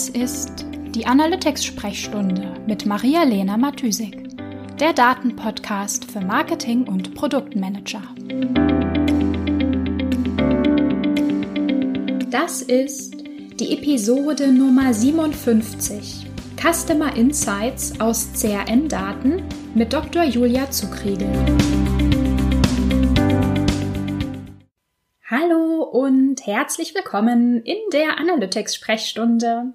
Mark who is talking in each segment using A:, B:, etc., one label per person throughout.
A: Das ist die Analytics-Sprechstunde mit Maria-Lena Matysik, der Datenpodcast für Marketing und Produktmanager. Das ist die Episode Nummer 57 Customer Insights aus CRM-Daten mit Dr. Julia Zukriegel. Hallo und herzlich willkommen in der Analytics-Sprechstunde.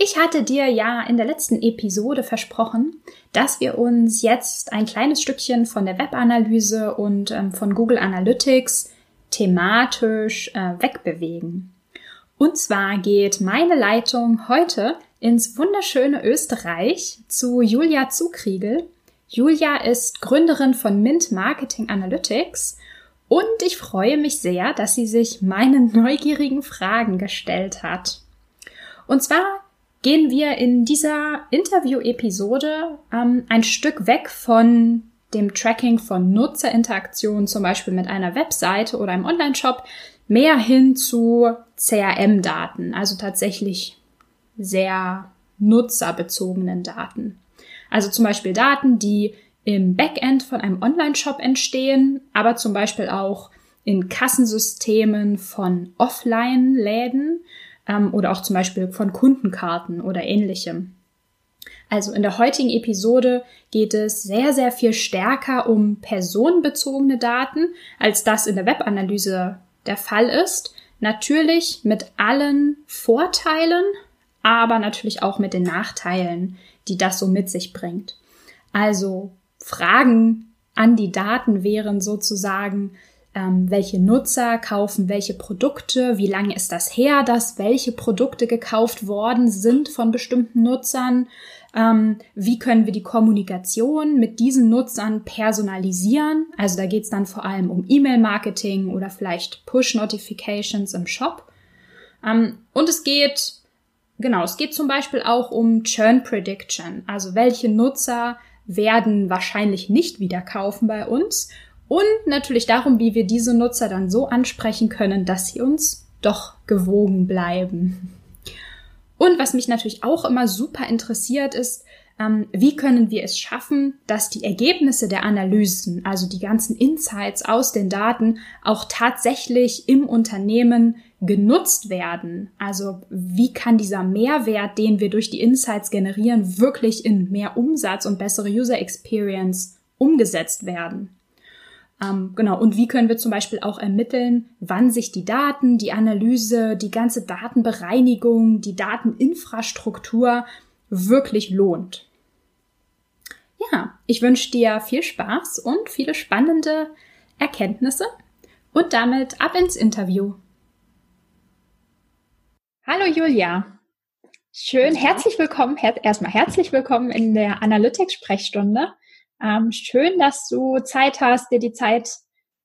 A: Ich hatte dir ja in der letzten Episode versprochen, dass wir uns jetzt ein kleines Stückchen von der Webanalyse und ähm, von Google Analytics thematisch äh, wegbewegen. Und zwar geht meine Leitung heute ins wunderschöne Österreich zu Julia Zukriegel. Julia ist Gründerin von Mint Marketing Analytics und ich freue mich sehr, dass sie sich meinen neugierigen Fragen gestellt hat. Und zwar gehen wir in dieser Interview-Episode ähm, ein Stück weg von dem Tracking von Nutzerinteraktionen, zum Beispiel mit einer Webseite oder einem Online-Shop, mehr hin zu CRM-Daten, also tatsächlich sehr nutzerbezogenen Daten. Also zum Beispiel Daten, die im Backend von einem Online-Shop entstehen, aber zum Beispiel auch in Kassensystemen von Offline-Läden ähm, oder auch zum Beispiel von Kundenkarten oder ähnlichem. Also in der heutigen Episode geht es sehr, sehr viel stärker um personenbezogene Daten, als das in der Webanalyse der Fall ist. Natürlich mit allen Vorteilen, aber natürlich auch mit den Nachteilen, die das so mit sich bringt. Also Fragen an die Daten wären sozusagen, ähm, welche Nutzer kaufen welche Produkte, wie lange ist das her, dass welche Produkte gekauft worden sind von bestimmten Nutzern, ähm, wie können wir die Kommunikation mit diesen Nutzern personalisieren. Also da geht es dann vor allem um E-Mail-Marketing oder vielleicht Push-Notifications im Shop. Ähm, und es geht, genau, es geht zum Beispiel auch um Churn Prediction, also welche Nutzer werden wahrscheinlich nicht wieder kaufen bei uns. Und natürlich darum, wie wir diese Nutzer dann so ansprechen können, dass sie uns doch gewogen bleiben. Und was mich natürlich auch immer super interessiert ist, ähm, wie können wir es schaffen, dass die Ergebnisse der Analysen, also die ganzen Insights aus den Daten, auch tatsächlich im Unternehmen genutzt werden. Also wie kann dieser Mehrwert, den wir durch die Insights generieren, wirklich in mehr Umsatz und bessere User Experience umgesetzt werden? Ähm, genau. Und wie können wir zum Beispiel auch ermitteln, wann sich die Daten, die Analyse, die ganze Datenbereinigung, die Dateninfrastruktur wirklich lohnt? Ja, ich wünsche dir viel Spaß und viele spannende Erkenntnisse und damit ab ins Interview. Hallo Julia. Schön, herzlich willkommen, her erstmal herzlich willkommen in der Analytics-Sprechstunde. Ähm, schön, dass du Zeit hast, dir die Zeit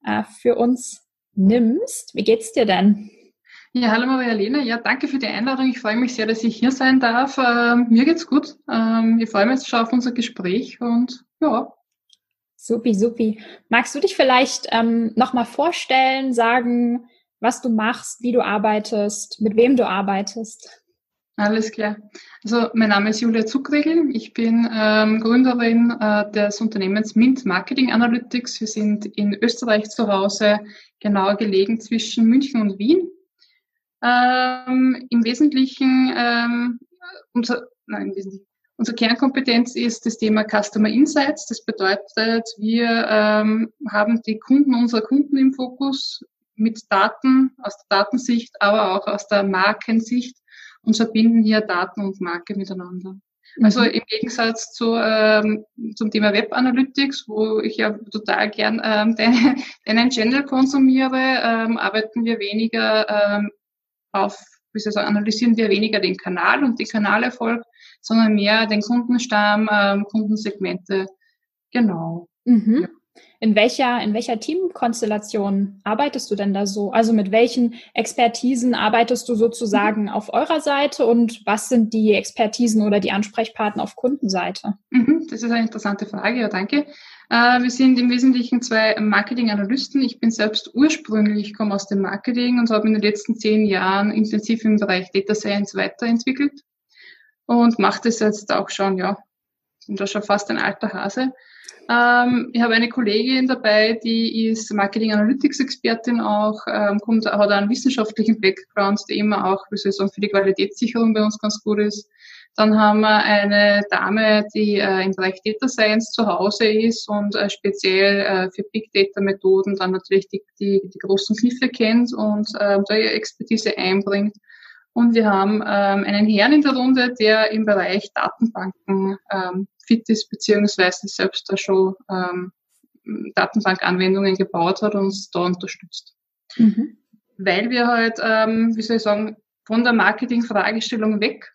A: äh, für uns nimmst. Wie geht's dir denn?
B: Ja, hallo Maria-Lena. Ja, danke für die Einladung. Ich freue mich sehr, dass ich hier sein darf. Ähm, mir geht's gut. Ähm, ich freue mich schon auf unser Gespräch und ja.
A: Supi, supi. Magst du dich vielleicht ähm, nochmal vorstellen, sagen, was du machst, wie du arbeitest, mit wem du arbeitest.
B: Alles klar. Also mein Name ist Julia Zuckregel. Ich bin ähm, Gründerin äh, des Unternehmens Mint Marketing Analytics. Wir sind in Österreich zu Hause, genauer gelegen zwischen München und Wien. Ähm, Im Wesentlichen ähm, unser, nein, im Wesentlichen, Unsere Kernkompetenz ist das Thema Customer Insights. Das bedeutet, wir ähm, haben die Kunden unserer Kunden im Fokus mit Daten aus der Datensicht, aber auch aus der Markensicht und verbinden hier Daten und Marke miteinander. Mhm. Also im Gegensatz zu, ähm, zum Thema Web Analytics, wo ich ja total gern ähm, deinen deinen Channel konsumiere, ähm, arbeiten wir weniger ähm, auf, wie soll ich sagen, analysieren wir weniger den Kanal und den Kanalerfolg, sondern mehr den Kundenstamm, ähm, Kundensegmente. Genau.
A: Mhm. Ja. In welcher, in welcher Teamkonstellation arbeitest du denn da so? Also mit welchen Expertisen arbeitest du sozusagen auf eurer Seite und was sind die Expertisen oder die Ansprechpartner auf Kundenseite?
B: Mhm, das ist eine interessante Frage, ja, danke. Äh, wir sind im Wesentlichen zwei Marketing-Analysten. Ich bin selbst ursprünglich, komme aus dem Marketing und habe in den letzten zehn Jahren intensiv im Bereich Data Science weiterentwickelt. und mache das jetzt auch schon, ja, bin da schon fast ein alter Hase. Ähm, ich habe eine Kollegin dabei, die ist Marketing Analytics Expertin auch, ähm, kommt, hat einen wissenschaftlichen Background, der immer auch, wie soll ich sagen, für die Qualitätssicherung bei uns ganz gut ist. Dann haben wir eine Dame, die äh, im Bereich Data Science zu Hause ist und äh, speziell äh, für Big Data Methoden dann natürlich die, die, die großen Kniffe kennt und äh, da ihre Expertise einbringt. Und wir haben ähm, einen Herrn in der Runde, der im Bereich Datenbanken ähm, fit ist, beziehungsweise selbst da schon ähm, Datenbankanwendungen gebaut hat und uns da unterstützt. Mhm. Weil wir halt, ähm, wie soll ich sagen, von der Marketing-Fragestellung weg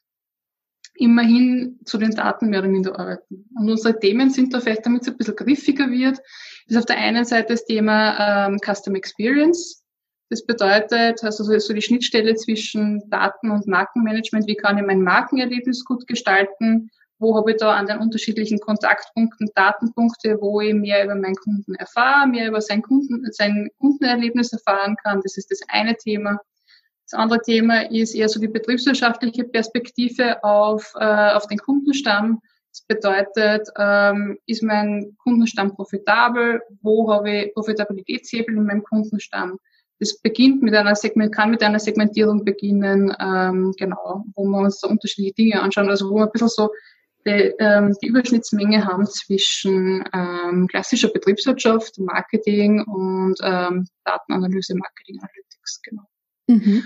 B: immerhin zu den Daten mehr oder minder arbeiten. Und unsere Themen sind da vielleicht, damit es ein bisschen griffiger wird, ist auf der einen Seite das Thema ähm, Custom Experience. Das bedeutet, also so die Schnittstelle zwischen Daten und Markenmanagement. Wie kann ich mein Markenerlebnis gut gestalten? Wo habe ich da an den unterschiedlichen Kontaktpunkten Datenpunkte, wo ich mehr über meinen Kunden erfahre, mehr über sein, Kunden, sein Kundenerlebnis erfahren kann? Das ist das eine Thema. Das andere Thema ist eher so die betriebswirtschaftliche Perspektive auf, äh, auf den Kundenstamm. Das bedeutet, ähm, ist mein Kundenstamm profitabel? Wo habe ich Profitabilitätshebel in meinem Kundenstamm? Das beginnt mit einer Segment, kann mit einer Segmentierung beginnen, ähm, genau, wo wir uns da unterschiedliche Dinge anschauen, also wo wir ein bisschen so die, ähm, die Überschnittsmenge haben zwischen ähm, klassischer Betriebswirtschaft, Marketing und ähm, Datenanalyse, Marketing Analytics, genau. Mhm.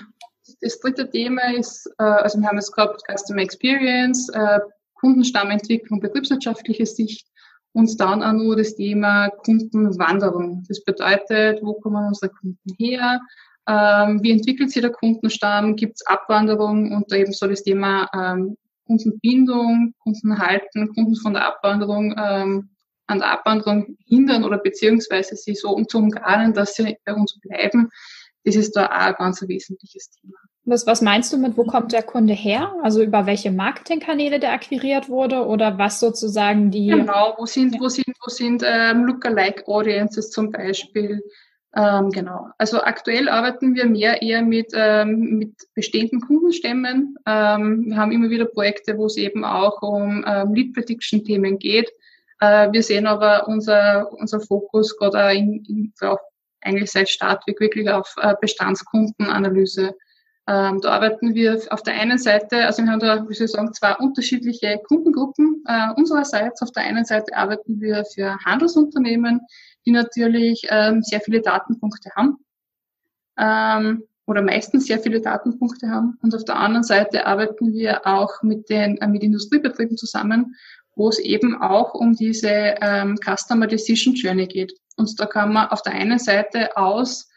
B: Das dritte Thema ist, äh, also wir haben jetzt gehabt Customer Experience, äh, Kundenstammentwicklung, betriebswirtschaftliche Sicht und dann auch nur das Thema Kundenwanderung. Das bedeutet, wo kommen unsere Kunden her? Ähm, wie entwickelt sich der Kundenstamm? Gibt es Abwanderung? Und eben so das Thema ähm, Kundenbindung, Kundenhalten, Kunden von der Abwanderung ähm, an der Abwanderung hindern oder beziehungsweise sie so zu umgarnen, dass sie bei uns bleiben. Das ist da auch ein ganz wesentliches Thema.
A: Was, was meinst du mit, wo kommt der Kunde her? Also über welche Marketingkanäle der akquiriert wurde oder was sozusagen die.
B: Genau, wo sind, wo sind, wo sind ähm, Lookalike Audiences zum Beispiel? Ähm, genau. Also aktuell arbeiten wir mehr eher mit, ähm, mit bestehenden Kundenstämmen. Ähm, wir haben immer wieder Projekte, wo es eben auch um ähm, Lead Prediction Themen geht. Äh, wir sehen aber unser, unser Fokus gerade in, in, auch eigentlich seit Start wirklich auf äh, Bestandskundenanalyse. Ähm, da arbeiten wir auf der einen Seite, also wir haben da, wie soll ich sagen, zwei unterschiedliche Kundengruppen äh, unsererseits. Auf der einen Seite arbeiten wir für Handelsunternehmen, die natürlich ähm, sehr viele Datenpunkte haben ähm, oder meistens sehr viele Datenpunkte haben. Und auf der anderen Seite arbeiten wir auch mit den äh, mit Industriebetrieben zusammen, wo es eben auch um diese ähm, Customer Decision Journey geht. Und da kann man auf der einen Seite aus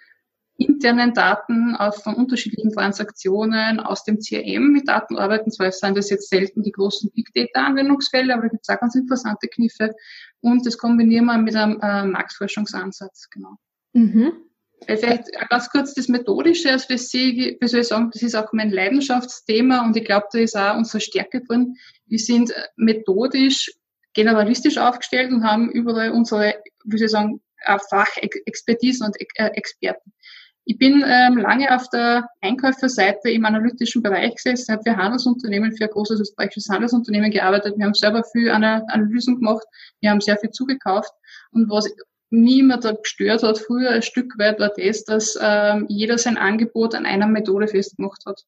B: internen Daten aus von unterschiedlichen Transaktionen aus dem CRM mit Daten arbeiten. Zwar sind das jetzt selten die großen Big Data Anwendungsfälle, aber da gibt es auch ganz interessante Kniffe. Und das kombinieren wir mit einem äh, Marktforschungsansatz, genau. Mhm. Vielleicht ganz kurz das Methodische, also das sehe ich, wie soll ich sagen, das ist auch mein Leidenschaftsthema und ich glaube, da ist auch unsere Stärke drin. Wir sind methodisch generalistisch aufgestellt und haben überall unsere, wie soll ich sagen, Fachexpertisen und äh, Experten. Ich bin ähm, lange auf der Einkäuferseite im analytischen Bereich gesessen, habe für Handelsunternehmen, für ein großes österreichisches Handelsunternehmen gearbeitet. Wir haben selber viel Analysen gemacht, wir haben sehr viel zugekauft. Und was mich immer da gestört hat, früher ein Stück weit, war das, dass ähm, jeder sein Angebot an einer Methode festgemacht hat.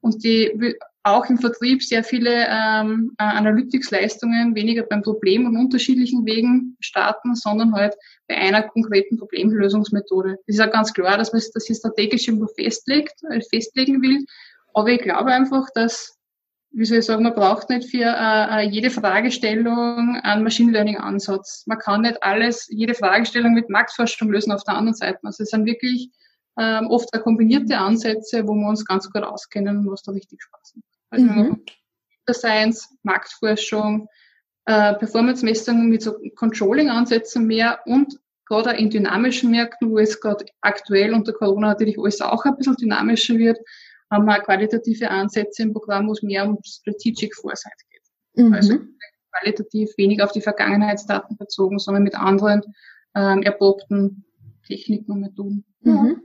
B: Und die auch im Vertrieb sehr viele ähm, äh, Analytics-Leistungen weniger beim Problem und unterschiedlichen Wegen starten, sondern halt bei einer konkreten Problemlösungsmethode. Das ist ja ganz klar, dass man das strategisch irgendwo festlegt, äh, festlegen will. Aber ich glaube einfach, dass, wie soll ich sagen, man braucht nicht für äh, äh, jede Fragestellung einen Machine Learning Ansatz. Man kann nicht alles, jede Fragestellung mit Marktforschung lösen auf der anderen Seite. Also es sind wirklich ähm, oft kombinierte Ansätze, wo wir uns ganz gut auskennen und was da richtig Spaß macht. Also mhm. Science, Marktforschung, äh, Performance-Messungen mit so Controlling-Ansätzen mehr und gerade in dynamischen Märkten, wo es gerade aktuell unter Corona natürlich alles auch ein bisschen dynamischer wird, haben wir qualitative Ansätze im Programm, wo es mehr um Strategic Foresight geht. Mhm. Also qualitativ weniger auf die Vergangenheitsdaten bezogen, sondern mit anderen ähm, erprobten Techniken und Methoden.
A: Mhm.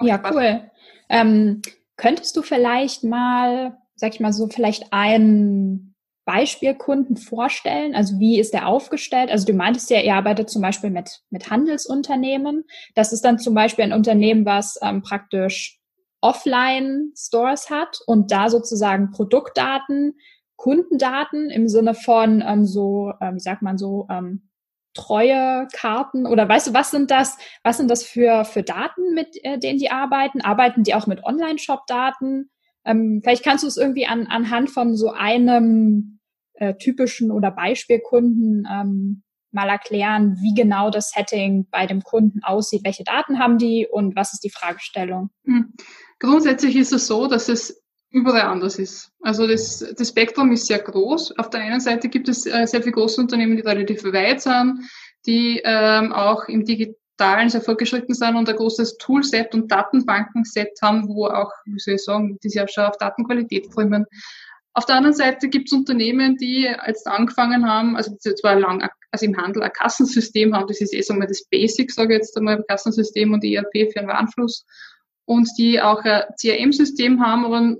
A: Ja, cool. Ähm, könntest du vielleicht mal sag ich mal so, vielleicht einen Beispielkunden vorstellen? Also wie ist der aufgestellt? Also du meintest ja, ihr arbeitet zum Beispiel mit, mit Handelsunternehmen. Das ist dann zum Beispiel ein Unternehmen, was ähm, praktisch Offline-Stores hat und da sozusagen Produktdaten, Kundendaten im Sinne von ähm, so, ähm, wie sagt man so, ähm, treue Karten oder weißt du, was sind das, was sind das für, für Daten, mit äh, denen die arbeiten? Arbeiten die auch mit Online-Shop-Daten? Ähm, vielleicht kannst du es irgendwie an, anhand von so einem äh, typischen oder Beispielkunden ähm, mal erklären, wie genau das Setting bei dem Kunden aussieht, welche Daten haben die und was ist die Fragestellung?
B: Hm. Grundsätzlich ist es so, dass es überall anders ist. Also das, das Spektrum ist sehr groß. Auf der einen Seite gibt es äh, sehr viele große Unternehmen, die relativ weit sind, die ähm, auch im Digitalen sehr fortgeschritten sind und ein großes Toolset und Datenbankenset haben, wo auch, wie soll ich sagen, die sich auch schon auf Datenqualität trimmen. Auf der anderen Seite gibt es Unternehmen, die jetzt angefangen haben, also zwar lang, also im Handel ein Kassensystem haben, das ist eh so mal das Basic, sage ich jetzt einmal, Kassensystem und ERP für den Warenfluss und die auch ein CRM-System haben, aber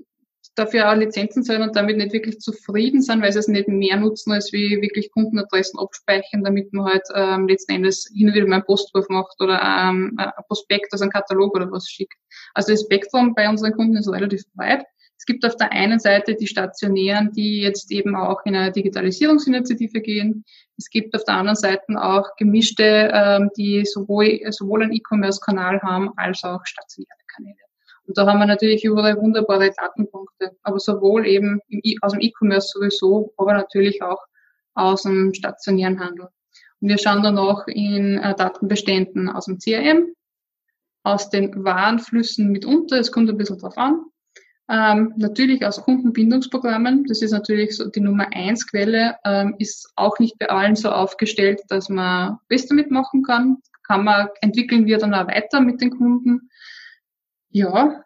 B: dafür auch Lizenzen zahlen und damit nicht wirklich zufrieden sind, weil sie es nicht mehr nutzen, als wie wirklich Kundenadressen abspeichern, damit man halt ähm, letzten Endes hin und wieder mal einen Postwurf macht oder ähm, ein Prospekt, also einen Katalog oder was schickt. Also das Spektrum bei unseren Kunden ist relativ weit. Es gibt auf der einen Seite die Stationären, die jetzt eben auch in eine Digitalisierungsinitiative gehen. Es gibt auf der anderen Seite auch gemischte, ähm, die sowohl, sowohl einen E-Commerce-Kanal haben als auch stationäre Kanäle. Und da haben wir natürlich überall wunderbare Datenpunkte, aber sowohl eben im, aus dem E-Commerce sowieso, aber natürlich auch aus dem stationären Handel. Und wir schauen dann auch in äh, Datenbeständen aus dem CRM, aus den Warenflüssen mitunter, es kommt ein bisschen drauf an. Ähm, natürlich aus Kundenbindungsprogrammen, das ist natürlich so die Nummer eins Quelle, ähm, ist auch nicht bei allen so aufgestellt, dass man was damit machen kann. Kann man, entwickeln wir dann auch weiter mit den Kunden. Ja.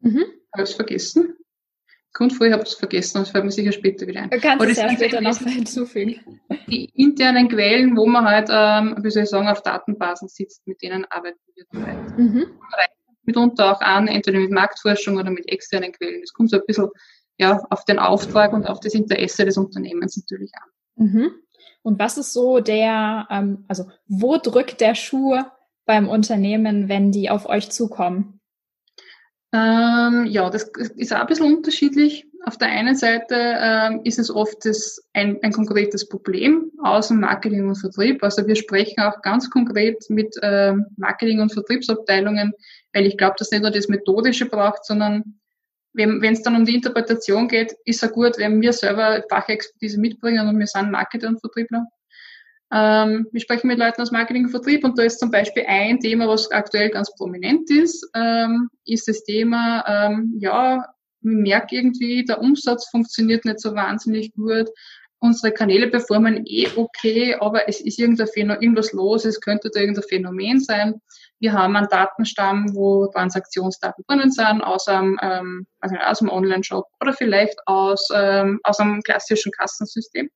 B: Mhm. Habe ich es vergessen? Kommt vor, ich habe es vergessen, das fällt mir sicher später wieder ein.
A: Du kannst es ja später noch hinzufügen.
B: Die internen Quellen, wo man halt, ähm, wie soll ich sagen, auf Datenbasen sitzt, mit denen arbeiten wir weiter. Mhm. Mitunter auch an, entweder mit Marktforschung oder mit externen Quellen. Das kommt so ein bisschen ja, auf den Auftrag und auf das Interesse des Unternehmens natürlich an.
A: Mhm. Und was ist so der, ähm, also wo drückt der Schuh beim Unternehmen, wenn die auf euch zukommen?
B: Ähm, ja, das ist auch ein bisschen unterschiedlich. Auf der einen Seite ähm, ist es oft das, ein, ein konkretes Problem aus dem Marketing und Vertrieb. Also wir sprechen auch ganz konkret mit ähm, Marketing- und Vertriebsabteilungen, weil ich glaube, dass nicht nur das Methodische braucht, sondern wenn es dann um die Interpretation geht, ist es gut, wenn wir selber Fachexpertise mitbringen und wir sind Marketer und Vertriebler. Ähm, wir sprechen mit Leuten aus Marketing und Vertrieb und da ist zum Beispiel ein Thema, was aktuell ganz prominent ist, ähm, ist das Thema, ähm, ja, ich merke irgendwie, der Umsatz funktioniert nicht so wahnsinnig gut. Unsere Kanäle performen eh okay, aber es ist irgendwas los, es könnte da irgendein Phänomen sein. Wir haben einen Datenstamm, wo Transaktionsdaten drinnen sind, aus einem, ähm, also aus einem Online-Shop oder vielleicht aus, ähm, aus einem klassischen Kassensystem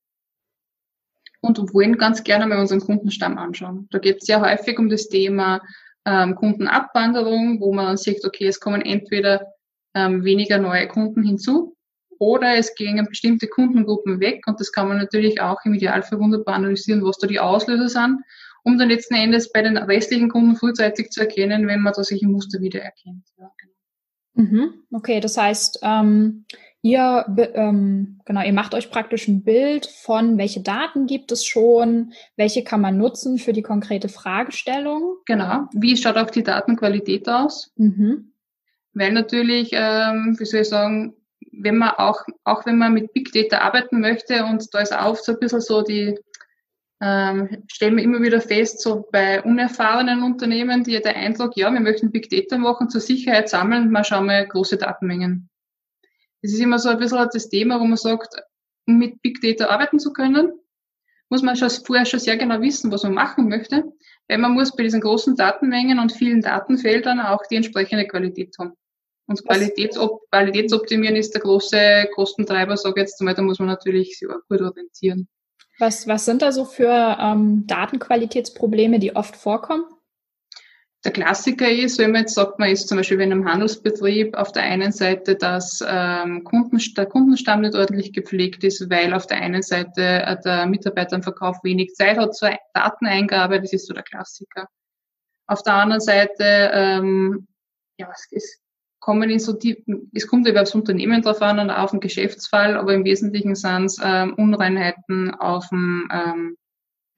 B: und wollen ganz gerne mal unseren Kundenstamm anschauen. Da geht es sehr häufig um das Thema ähm, Kundenabwanderung, wo man sieht, okay, es kommen entweder ähm, weniger neue Kunden hinzu oder es gehen bestimmte Kundengruppen weg und das kann man natürlich auch im Idealfall wunderbar analysieren, was da die Auslöser sind, um dann letzten Endes bei den restlichen Kunden frühzeitig zu erkennen, wenn man da im Muster wiedererkennt. Ja,
A: genau. Mhm. Okay, das heißt, ähm, Ihr, ähm, genau, ihr macht euch praktisch ein Bild von, welche Daten gibt es schon, welche kann man nutzen für die konkrete Fragestellung.
B: Genau. Wie schaut auch die Datenqualität aus? Mhm. Weil natürlich, ähm, wie soll ich sagen, wenn man auch, auch wenn man mit Big Data arbeiten möchte und da ist auch so ein bisschen so die, ähm, stellen wir immer wieder fest, so bei unerfahrenen Unternehmen, die der Eindruck, ja, wir möchten Big Data machen, zur Sicherheit sammeln, mal schauen wir große Datenmengen. Das ist immer so ein bisschen das Thema, wo man sagt, um mit Big Data arbeiten zu können, muss man schon vorher schon sehr genau wissen, was man machen möchte, weil man muss bei diesen großen Datenmengen und vielen Datenfeldern auch die entsprechende Qualität haben. Und Qualitätsop Qualitätsoptimieren ist der große Kostentreiber, sage ich jetzt einmal, da muss man natürlich sich auch gut orientieren.
A: Was, was sind da so für ähm, Datenqualitätsprobleme, die oft vorkommen?
B: Der Klassiker ist, wenn man jetzt sagt, man ist zum Beispiel in einem Handelsbetrieb auf der einen Seite, dass ähm, Kunden, der Kundenstamm nicht ordentlich gepflegt ist, weil auf der einen Seite äh, der Mitarbeiter im Verkauf wenig Zeit hat zur Dateneingabe, das ist so der Klassiker. Auf der anderen Seite, ähm, ja, es, es kommen in so die, es kommt über das Unternehmen drauf an und auf den Geschäftsfall, aber im Wesentlichen sind es ähm, Unreinheiten auf dem, ähm,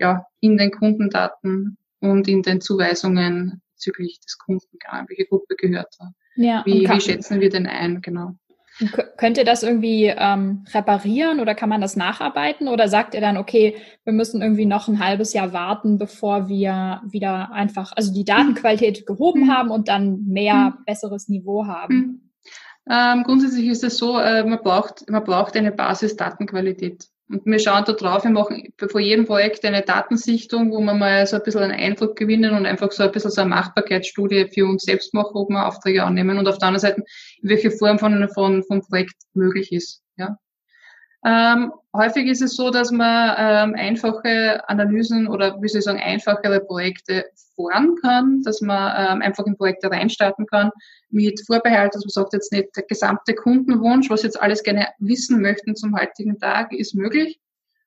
B: ja, in den Kundendaten und in den Zuweisungen bezüglich des Kunden, welche Gruppe gehört er. Ja, wie, wie schätzen wir denn ein, genau.
A: Könnt ihr das irgendwie ähm, reparieren oder kann man das nacharbeiten oder sagt ihr dann, okay, wir müssen irgendwie noch ein halbes Jahr warten, bevor wir wieder einfach, also die Datenqualität gehoben mhm. haben und dann mehr mhm. besseres Niveau haben? Mhm.
B: Ähm, grundsätzlich ist es so, äh, man braucht, man braucht eine Basis-Datenqualität. Und wir schauen da drauf, wir machen vor jedem Projekt eine Datensichtung, wo wir mal so ein bisschen einen Eindruck gewinnen und einfach so ein bisschen so eine Machbarkeitsstudie für uns selbst machen, ob wir Aufträge annehmen und auf der anderen Seite, welche Form von, von, von Projekt möglich ist. Ja. Ähm, häufig ist es so, dass man ähm, einfache Analysen oder wie soll ich sagen, einfachere Projekte fahren kann, dass man ähm, einfach in Projekte reinstarten kann mit Vorbehalt, dass man sagt jetzt nicht der gesamte Kundenwunsch, was jetzt alles gerne wissen möchten zum heutigen Tag, ist möglich.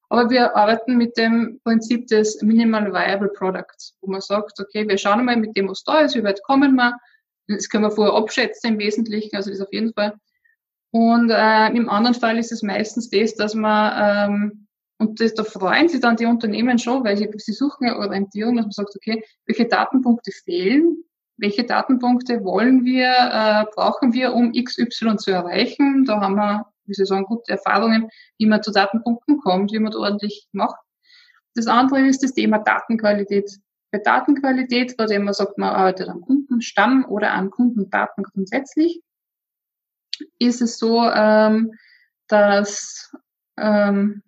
B: Aber wir arbeiten mit dem Prinzip des Minimal Viable Products, wo man sagt, okay, wir schauen mal mit dem, was da ist, wie weit kommen wir. Das können wir vorher abschätzen im Wesentlichen, also das auf jeden Fall. Und äh, im anderen Fall ist es meistens das, dass man, ähm, und das, da freuen sich dann die Unternehmen schon, weil sie, sie suchen ja Orientierung, dass man sagt, okay, welche Datenpunkte fehlen, welche Datenpunkte wollen wir, äh, brauchen wir, um XY zu erreichen. Da haben wir, wie Sie sagen, gute Erfahrungen, wie man zu Datenpunkten kommt, wie man das ordentlich macht. Das andere ist das Thema Datenqualität. Bei Datenqualität, bei dem man sagt, man arbeitet am Kundenstamm oder an Kundendaten grundsätzlich, ist es so, ähm, dass, ähm,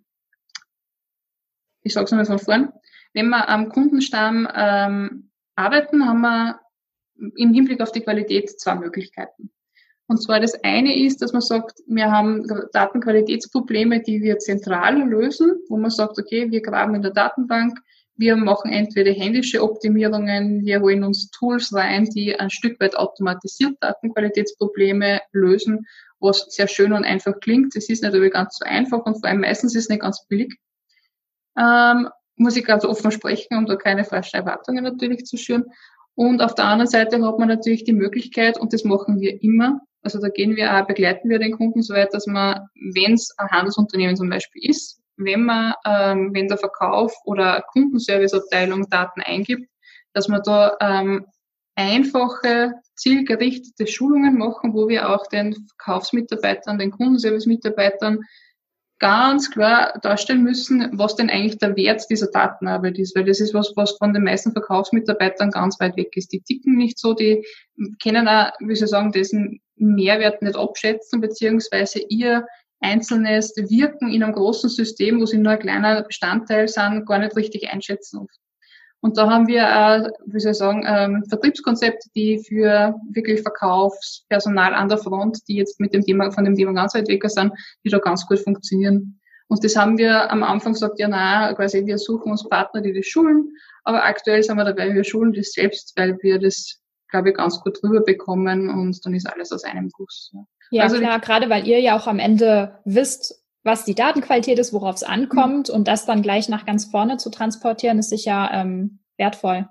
B: ich sage es mal von vorn, wenn wir am Kundenstamm ähm, arbeiten, haben wir im Hinblick auf die Qualität zwei Möglichkeiten. Und zwar das eine ist, dass man sagt, wir haben Datenqualitätsprobleme, die wir zentral lösen, wo man sagt, okay, wir graben in der Datenbank, wir machen entweder händische Optimierungen, wir holen uns Tools rein, die ein Stück weit automatisiert Datenqualitätsprobleme lösen, was sehr schön und einfach klingt. Es ist natürlich ganz so einfach und vor allem meistens ist es nicht ganz billig. Ähm, muss ich ganz offen sprechen, um da keine falschen Erwartungen natürlich zu schüren. Und auf der anderen Seite hat man natürlich die Möglichkeit, und das machen wir immer, also da gehen wir auch, begleiten wir den Kunden so weit, dass man, wenn es ein Handelsunternehmen zum Beispiel ist, wenn man, ähm, wenn der Verkauf oder Kundenserviceabteilung Daten eingibt, dass man da ähm, einfache, zielgerichtete Schulungen machen, wo wir auch den Verkaufsmitarbeitern, den Kundenservice-Mitarbeitern ganz klar darstellen müssen, was denn eigentlich der Wert dieser Datenarbeit ist, weil das ist was, was von den meisten Verkaufsmitarbeitern ganz weit weg ist. Die ticken nicht so, die können auch, wie Sie sagen, diesen Mehrwert nicht abschätzen, beziehungsweise ihr einzelnes Wirken in einem großen System, wo sie nur ein kleiner Bestandteil sind, gar nicht richtig einschätzen. Und da haben wir, wie soll ich sagen, ähm, Vertriebskonzepte, die für wirklich Verkaufspersonal an der Front, die jetzt mit dem Thema, von dem Thema ganz weit weg sind, die da ganz gut funktionieren. Und das haben wir am Anfang gesagt, ja, na, quasi wir suchen uns Partner, die das schulen. Aber aktuell sind wir dabei, wir schulen das selbst, weil wir das, glaube ich, ganz gut rüberbekommen und dann ist alles aus einem Guss.
A: Ja, ja also klar, gerade weil ihr ja auch am Ende wisst, was die Datenqualität ist, worauf es ankommt mhm. und das dann gleich nach ganz vorne zu transportieren, ist sicher ähm, wertvoll.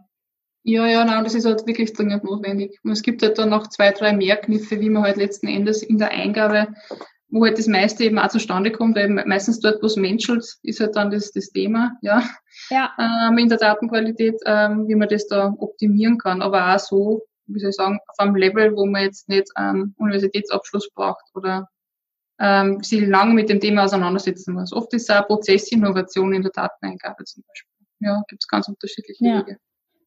B: Ja, ja, nein, das ist halt wirklich dringend notwendig. Und es gibt halt dann noch zwei, drei mehr Kniffe, wie man halt letzten Endes in der Eingabe, wo halt das meiste eben auch zustande kommt, weil meistens dort, wo es menschelt, ist halt dann das, das Thema, ja. Ja. Ähm, in der Datenqualität, ähm, wie man das da optimieren kann. Aber auch so, wie soll ich sagen, auf einem Level, wo man jetzt nicht einen Universitätsabschluss braucht oder ähm, sich lange mit dem Thema auseinandersetzen muss. Oft ist es auch Prozessinnovation in der Dateneingabe zum Beispiel. Ja, gibt es ganz unterschiedliche
A: ja.
B: Wege.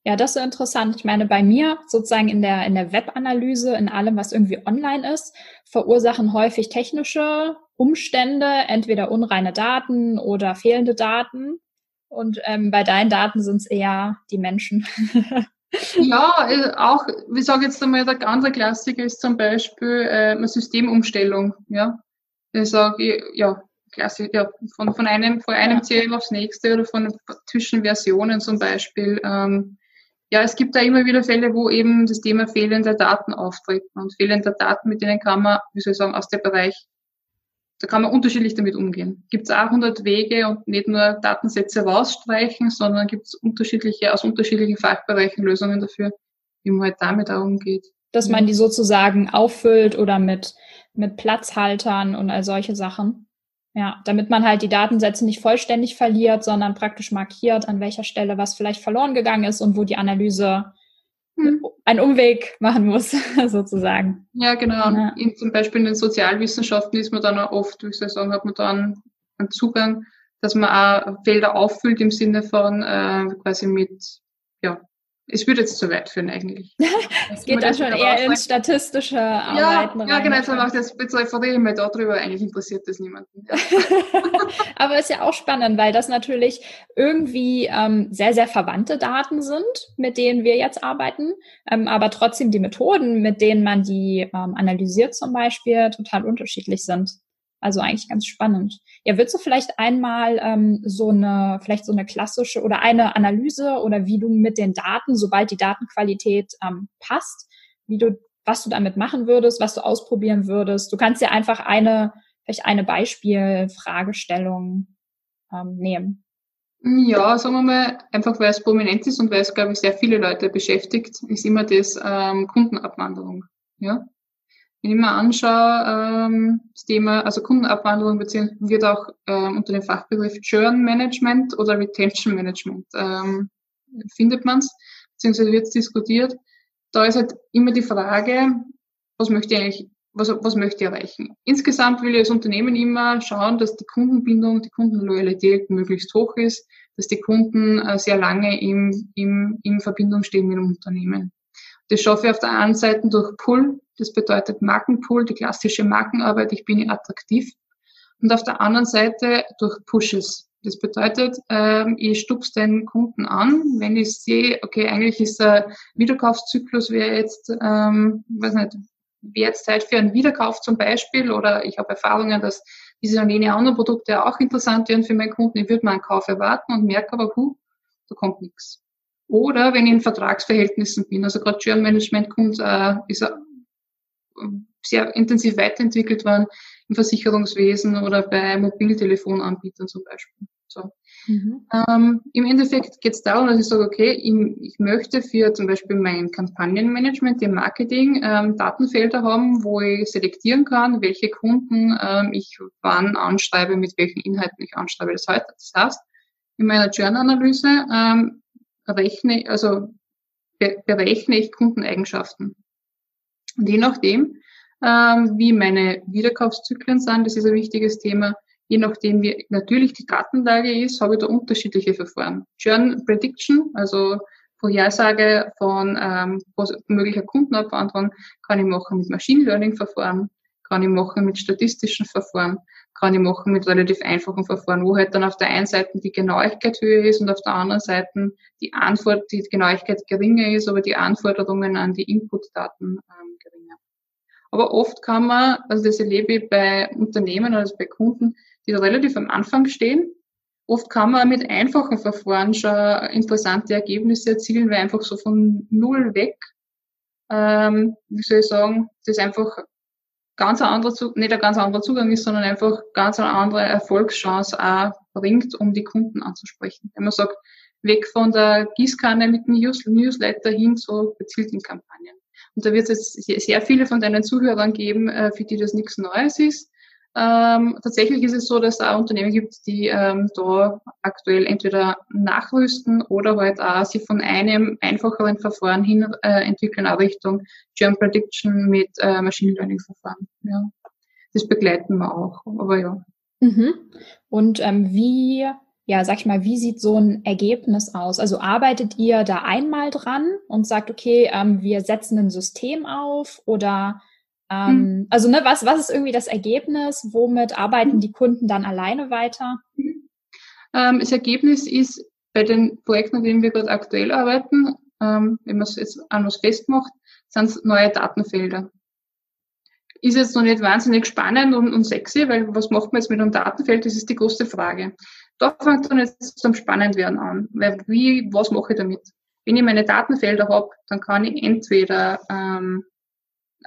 A: Ja, das ist interessant. Ich meine, bei mir sozusagen in der, in der Webanalyse, in allem, was irgendwie online ist, verursachen häufig technische Umstände, entweder unreine Daten oder fehlende Daten. Und ähm, bei deinen Daten sind es eher die Menschen.
B: ja, äh, auch, wie sage jetzt einmal, der andere Klassiker ist zum Beispiel äh, eine Systemumstellung. Ja, ich sage, ja, klassisch, ja, von, von einem, von einem ja. CRM aufs nächste oder von zwischen Versionen zum Beispiel. Ähm, ja, es gibt da immer wieder Fälle, wo eben das Thema fehlende Daten auftritt. Und fehlende Daten, mit denen kann man, wie soll ich sagen, aus dem Bereich, da kann man unterschiedlich damit umgehen. Gibt es auch 100 Wege und nicht nur Datensätze rausstreichen, sondern gibt es unterschiedliche, aus unterschiedlichen Fachbereichen Lösungen dafür, wie man halt damit auch umgeht.
A: Dass man die sozusagen auffüllt oder mit, mit Platzhaltern und all solche Sachen. Ja, damit man halt die Datensätze nicht vollständig verliert, sondern praktisch markiert, an welcher Stelle was vielleicht verloren gegangen ist und wo die Analyse hm. einen Umweg machen muss, sozusagen.
B: Ja, genau. Ja. In, zum Beispiel in den Sozialwissenschaften ist man dann auch oft, wie soll ich sagen, hat man dann einen Zugang, dass man auch Felder auffüllt im Sinne von äh, quasi mit ja, es würde jetzt zu weit führen eigentlich.
A: es geht dann schon eher ins statistische Arbeiten
B: ja, rein. Ja, genau, mache ich das, jetzt referiere ich mal darüber, eigentlich interessiert das niemanden.
A: Aber ist ja auch spannend, weil das natürlich irgendwie ähm, sehr, sehr verwandte Daten sind, mit denen wir jetzt arbeiten, ähm, aber trotzdem die Methoden, mit denen man die ähm, analysiert zum Beispiel, total unterschiedlich sind. Also eigentlich ganz spannend. Ja, würdest du vielleicht einmal ähm, so eine, vielleicht so eine klassische oder eine Analyse oder wie du mit den Daten, sobald die Datenqualität ähm, passt, wie du, was du damit machen würdest, was du ausprobieren würdest. Du kannst ja einfach eine, vielleicht eine Beispielfragestellung ähm, nehmen.
B: Ja, sagen wir mal, einfach weil es prominent ist und weil es, glaube ich, sehr viele Leute beschäftigt, ist immer das ähm, Kundenabwanderung. Ja, wenn ich mir anschaue, ähm, das Thema, also Kundenabwanderung wird auch ähm, unter dem Fachbegriff Churn Management oder Retention Management ähm, findet man es, beziehungsweise wird es diskutiert. Da ist halt immer die Frage, was möchte ich eigentlich, was, was möchte ich erreichen? Insgesamt will ich als Unternehmen immer schauen, dass die Kundenbindung, die Kundenloyalität möglichst hoch ist, dass die Kunden äh, sehr lange im, im, in Verbindung stehen mit dem Unternehmen. Das schaffe ich auf der einen Seite durch Pull, das bedeutet Markenpool, die klassische Markenarbeit, ich bin attraktiv. Und auf der anderen Seite durch Pushes. Das bedeutet, ähm, ich stupse den Kunden an, wenn ich sehe, okay, eigentlich ist der Wiederkaufszyklus wäre jetzt, ähm, weiß nicht, wäre jetzt Zeit für einen Wiederkauf zum Beispiel oder ich habe Erfahrungen, dass diese und jene anderen Produkte auch interessant wären für meinen Kunden. Ich würde mal einen Kauf erwarten und merke aber, huh, da kommt nichts. Oder wenn ich in Vertragsverhältnissen bin, also gerade Churn Management kommt, äh, ist sehr intensiv weiterentwickelt worden im Versicherungswesen oder bei Mobiltelefonanbietern zum Beispiel. So. Mhm. Ähm, Im Endeffekt geht es darum, dass ich sage, okay, ich, ich, möchte für zum Beispiel mein Kampagnenmanagement im Marketing ähm, Datenfelder haben, wo ich selektieren kann, welche Kunden ähm, ich wann anschreibe, mit welchen Inhalten ich anschreibe. Das heißt, das heißt in meiner Churn-Analyse ähm, rechne, also be berechne ich Kundeneigenschaften. Und je nachdem, ähm, wie meine Wiederkaufszyklen sind, das ist ein wichtiges Thema, je nachdem, wie natürlich die Datenlage ist, habe ich da unterschiedliche Verfahren. Churn Prediction, also Vorhersage von ähm, möglicher Kundenabwanderung, kann ich machen mit Machine Learning Verfahren, kann ich machen mit statistischen Verfahren, kann ich machen mit relativ einfachen Verfahren, wo halt dann auf der einen Seite die Genauigkeit höher ist und auf der anderen Seite die Antwort, die Genauigkeit geringer ist, aber die Anforderungen an die Inputdaten ähm. Aber oft kann man, also das erlebe ich bei Unternehmen oder bei Kunden, die da relativ am Anfang stehen, oft kann man mit einfachen Verfahren schon interessante Ergebnisse erzielen, weil einfach so von null weg, ähm, wie soll ich sagen, das einfach ganz ein anderer, nicht ein ganz anderer Zugang ist, sondern einfach ganz eine andere Erfolgschance auch bringt, um die Kunden anzusprechen. Wenn man sagt, weg von der Gießkanne mit dem Newsletter hin zu gezielten Kampagnen. Und da wird es sehr viele von deinen Zuhörern geben, äh, für die das nichts Neues ist. Ähm, tatsächlich ist es so, dass es auch Unternehmen gibt, die ähm, da aktuell entweder nachrüsten oder halt auch sie von einem einfacheren Verfahren hin äh, entwickeln, auch Richtung Germ Prediction mit äh, Machine Learning Verfahren. Ja. Das begleiten wir auch, aber ja.
A: Mhm. Und ähm, wie, ja, sag ich mal, wie sieht so ein Ergebnis aus? Also arbeitet ihr da einmal dran und sagt, okay, ähm, wir setzen ein System auf oder ähm, hm. Also, ne, was, was ist irgendwie das Ergebnis? Womit arbeiten die Kunden dann alleine weiter?
B: Ähm, das Ergebnis ist bei den Projekten, an denen wir gerade aktuell arbeiten, ähm, wenn man es jetzt an was festmacht, sind es neue Datenfelder. Ist jetzt noch nicht wahnsinnig spannend und, und sexy, weil was macht man jetzt mit einem Datenfeld? Das ist die große Frage. Da fängt dann jetzt zum Spannend werden an. Weil wie, was mache ich damit? wenn ich meine Datenfelder habe, dann kann ich entweder ähm,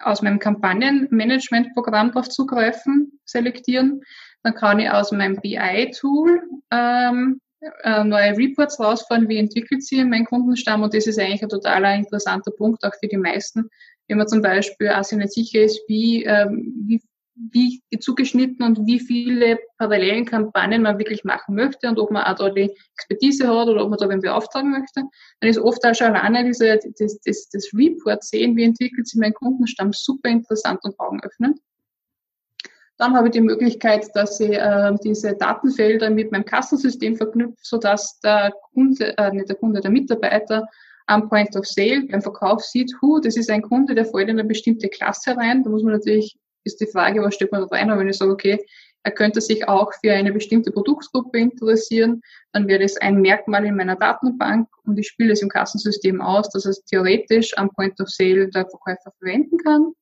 B: aus meinem Kampagnenmanagementprogramm darauf zugreifen, selektieren, dann kann ich aus meinem BI-Tool ähm, äh, neue Reports rausfahren, wie entwickelt sie mein Kundenstamm und das ist eigentlich ein totaler interessanter Punkt auch für die meisten, wenn man zum Beispiel auch sich nicht sicher ist, wie, ähm, wie wie zugeschnitten und wie viele parallelen Kampagnen man wirklich machen möchte und ob man auch da die Expertise hat oder ob man da wen beauftragen möchte, dann ist oft auch schon alleine diese, das, das, das Report sehen, wie entwickelt sich mein Kundenstamm, super interessant und augenöffnend. Dann habe ich die Möglichkeit, dass ich äh, diese Datenfelder mit meinem Kassensystem verknüpfe, sodass der Kunde, äh, nicht der Kunde, der Mitarbeiter am Point of Sale beim Verkauf sieht, hu, das ist ein Kunde, der fällt in eine bestimmte Klasse rein. Da muss man natürlich ist die Frage, was steht man da rein? Aber wenn ich sage, okay, er könnte sich auch für eine bestimmte Produktgruppe interessieren, dann wäre das ein Merkmal in meiner Datenbank und ich spiele es im Kassensystem aus, dass es theoretisch am Point of Sale der Verkäufer verwenden kann.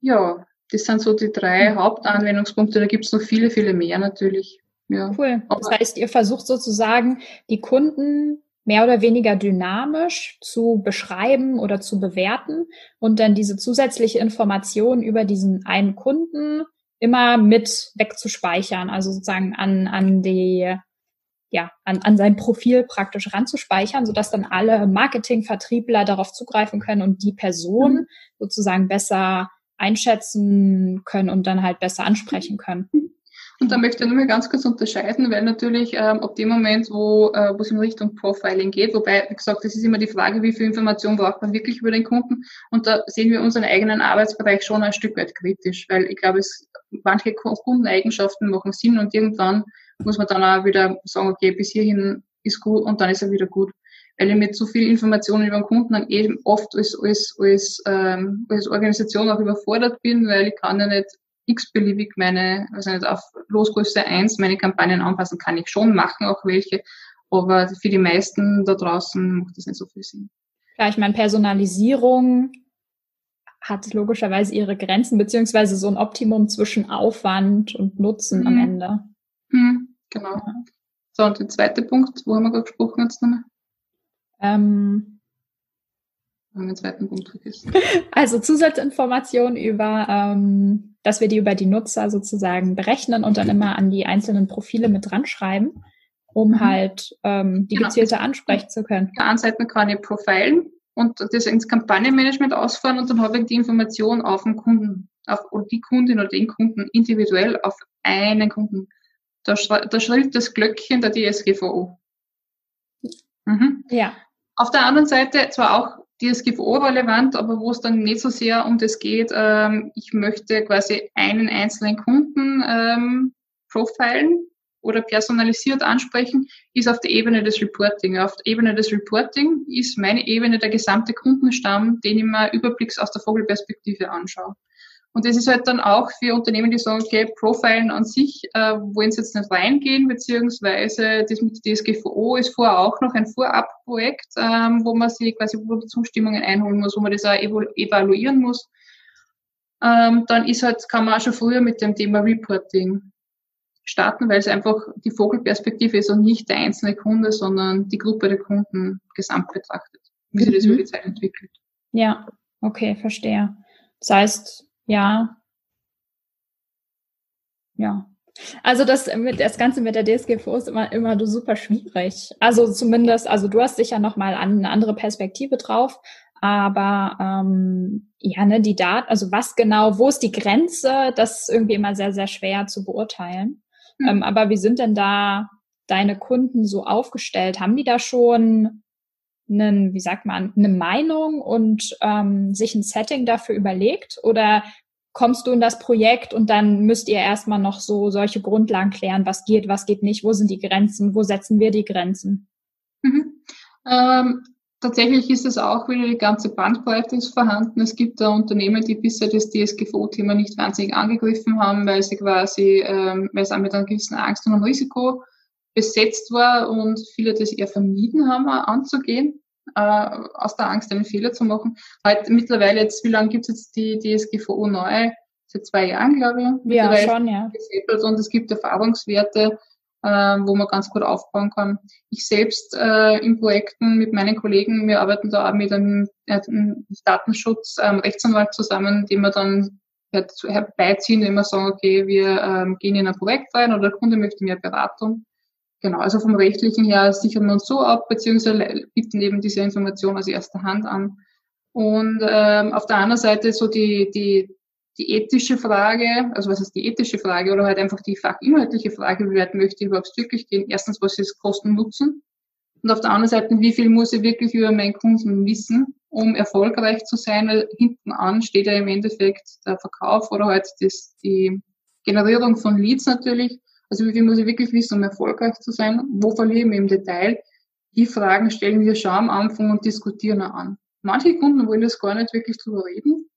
B: Ja, das sind so die drei mhm. Hauptanwendungspunkte. Da gibt es noch viele, viele mehr natürlich. Ja.
A: Cool. Das heißt, ihr versucht sozusagen die Kunden mehr oder weniger dynamisch zu beschreiben oder zu bewerten und dann diese zusätzliche Information über diesen einen Kunden immer mit wegzuspeichern, also sozusagen an, an die, ja, an, an sein Profil praktisch ranzuspeichern, sodass dann alle Marketingvertriebler darauf zugreifen können und die Person mhm. sozusagen besser einschätzen können und dann halt besser ansprechen können.
B: Und da möchte ich nur mal ganz kurz unterscheiden, weil natürlich ähm, ab dem Moment, wo äh, wo es in Richtung Profiling geht, wobei, wie gesagt, das ist immer die Frage, wie viel Information braucht man wirklich über den Kunden. Und da sehen wir unseren eigenen Arbeitsbereich schon ein Stück weit kritisch, weil ich glaube, es manche Kundeneigenschaften machen Sinn und irgendwann muss man dann auch wieder sagen, okay, bis hierhin ist gut und dann ist er wieder gut. Weil ich mit so viel Informationen über den Kunden dann eben oft als, als, als, ähm, als Organisation auch überfordert bin, weil ich kann ja nicht x-beliebig meine, also nicht auf Losgröße 1 meine Kampagnen anpassen, kann ich schon machen, auch welche, aber für die meisten da draußen macht das nicht so viel Sinn.
A: Ja, ich meine, Personalisierung hat logischerweise ihre Grenzen, beziehungsweise so ein Optimum zwischen Aufwand und Nutzen mhm. am Ende.
B: Mhm, genau. So, und der zweite Punkt, wo haben wir gerade gesprochen jetzt nochmal? Ähm, haben den zweiten Punkt vergessen.
A: Also Zusatzinformationen über, ähm, dass wir die über die Nutzer sozusagen berechnen und dann immer an die einzelnen Profile mit dran schreiben, um mhm. halt ähm, die genau. gezielte ansprechen zu können.
B: Auf der einen Seite kann ich profilen und das ins Kampagnenmanagement ausfahren und dann habe ich die Information auf den Kunden, auf die Kundin oder den Kunden individuell auf einen Kunden. Da, da schrillt das Glöckchen der DSGVO.
A: Mhm. Ja.
B: Auf der anderen Seite zwar auch DSGVO relevant, aber wo es dann nicht so sehr um das geht, ähm, ich möchte quasi einen einzelnen Kunden ähm, profilen oder personalisiert ansprechen, ist auf der Ebene des Reporting. Auf der Ebene des Reporting ist meine Ebene der gesamte Kundenstamm, den ich mir überblicks aus der Vogelperspektive anschaue. Und das ist halt dann auch für Unternehmen, die sagen, okay, Profilen an sich äh, wollen sie jetzt nicht reingehen, beziehungsweise das mit DSGVO ist vorher auch noch ein Vorabprojekt, ähm, wo man sich quasi wo Zustimmungen einholen muss, wo man das auch evaluieren muss. Ähm, dann ist halt, kann man auch schon früher mit dem Thema Reporting starten, weil es einfach die Vogelperspektive ist und nicht der einzelne Kunde, sondern die Gruppe der Kunden gesamt betrachtet, wie sich das mhm. über die Zeit entwickelt.
A: Ja, okay, verstehe. Das heißt, ja. Ja. Also das mit das Ganze mit der DSGVO ist immer immer super schwierig. Also zumindest, also du hast sicher noch mal eine andere Perspektive drauf, aber ähm, ja, ne, die Daten, also was genau, wo ist die Grenze, das ist irgendwie immer sehr sehr schwer zu beurteilen. Mhm. Ähm, aber wie sind denn da deine Kunden so aufgestellt? Haben die da schon einen, wie sagt man, eine Meinung und ähm, sich ein Setting dafür überlegt? Oder kommst du in das Projekt und dann müsst ihr erstmal noch so solche Grundlagen klären, was geht, was geht nicht, wo sind die Grenzen, wo setzen wir die Grenzen?
B: Mhm. Ähm, tatsächlich ist es auch wieder die ganze Bandbreite ist vorhanden. Es gibt da Unternehmen, die bisher das DSGVO-Thema nicht wahnsinnig angegriffen haben, weil sie quasi, ähm, weil es auch mit einer gewissen Angst und einem Risiko besetzt war und viele das eher vermieden haben, anzugehen, äh, aus der Angst, einen Fehler zu machen. Heute mittlerweile jetzt, wie lange gibt es jetzt die DSGVO neu? Seit zwei Jahren, glaube ich.
A: Ja, schon, ja.
B: Und es gibt Erfahrungswerte. äh, wo man ganz gut aufbauen kann. Ich selbst äh, in Projekten mit meinen Kollegen, wir arbeiten da auch mit einem, äh, einem Datenschutz, ähm, Rechtsanwalt zusammen, den wir dann herbeiziehen, wenn wir sagen, okay, wir ähm, gehen in ein Projekt rein oder der Kunde möchte mehr Beratung. Genau, also vom rechtlichen her sichern wir uns so ab, beziehungsweise bieten eben diese Information aus erster Hand an. Und ähm, auf der anderen Seite so die, die, die ethische Frage, also was ist die ethische Frage oder halt einfach die fachinhaltliche Frage, wie weit möchte ich überhaupt wirklich gehen? Erstens, was ist Kosten Nutzen? Und auf der anderen Seite, wie viel muss ich wirklich über meinen Kunden wissen, um erfolgreich zu sein? Weil hinten an steht ja im Endeffekt der Verkauf oder halt das, die Generierung von Leads natürlich. Also wie viel muss ich wirklich wissen, um erfolgreich zu sein? Wo verliere ich mich im Detail? Die Fragen stellen wir schon am Anfang und diskutieren auch an. Manche Kunden wollen das gar nicht wirklich drüber reden.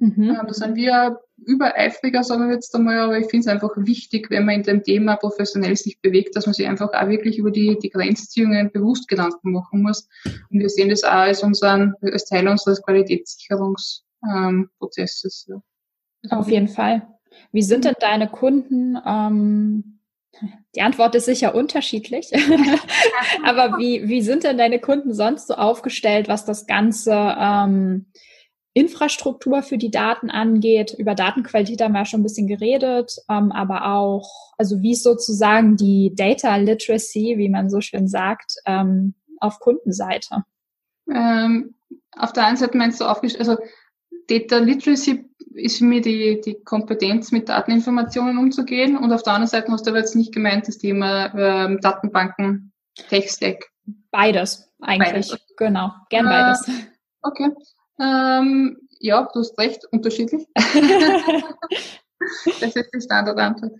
B: Mhm. Ähm, da sind wir übereifriger, sagen wir jetzt einmal, aber ich finde es einfach wichtig, wenn man in dem Thema professionell sich bewegt, dass man sich einfach auch wirklich über die, die Grenzziehungen bewusst Gedanken machen muss. Und wir sehen das auch als unseren, als Teil unseres Qualitätssicherungsprozesses. Ähm,
A: ja. Auf jeden Fall. Wie sind denn deine Kunden ähm, die Antwort ist sicher unterschiedlich. Aber wie, wie sind denn deine Kunden sonst so aufgestellt, was das ganze ähm, Infrastruktur für die Daten angeht? Über Datenqualität haben wir ja schon ein bisschen geredet, ähm, aber auch, also wie ist sozusagen die Data Literacy, wie man so schön sagt, ähm, auf Kundenseite?
B: Ähm, auf der einen Seite meinst du aufgestellt, also Data Literacy ist für mich die, die Kompetenz, mit Dateninformationen umzugehen. Und auf der anderen Seite hast du aber jetzt nicht gemeint, das Thema ähm, Datenbanken, Tech-Stack.
A: Beides, eigentlich. Beides. Genau, gern äh, beides.
B: Okay. Ähm, ja, du hast recht, unterschiedlich. das ist die Standardantwort.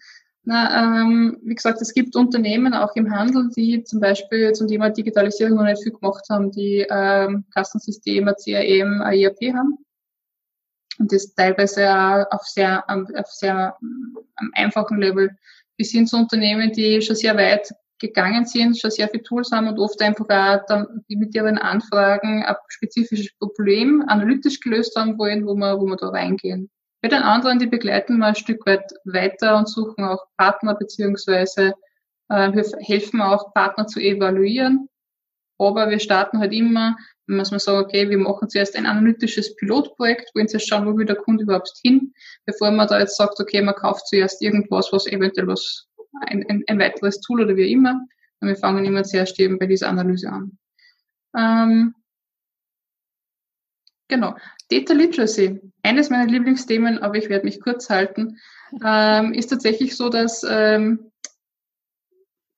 B: Na, ähm, wie gesagt, es gibt Unternehmen auch im Handel, die zum Beispiel zum Thema Digitalisierung noch nicht viel gemacht haben, die ähm, Kassensysteme, CRM, ERP haben und das teilweise auch auf sehr, auf sehr am einfachen Level bis hin zu Unternehmen, die schon sehr weit gegangen sind, schon sehr viele Tools haben und oft einfach auch dann die mit ihren Anfragen ein spezifisches Problem analytisch gelöst haben wollen, wo wir, wo wir da reingehen. Bei den anderen, die begleiten wir ein Stück weit weiter und suchen auch Partner beziehungsweise äh, wir helfen auch Partner zu evaluieren. Aber wir starten halt immer muss man sagen, okay, wir machen zuerst ein analytisches Pilotprojekt, wollen zuerst schauen, wo will der Kunde überhaupt hin, bevor man da jetzt sagt, okay, man kauft zuerst irgendwas, was eventuell was, ein, ein, ein weiteres Tool oder wie immer. Und wir fangen immer zuerst eben bei dieser Analyse an. Ähm, genau. Data Literacy, eines meiner Lieblingsthemen, aber ich werde mich kurz halten, ähm, ist tatsächlich so, dass ähm,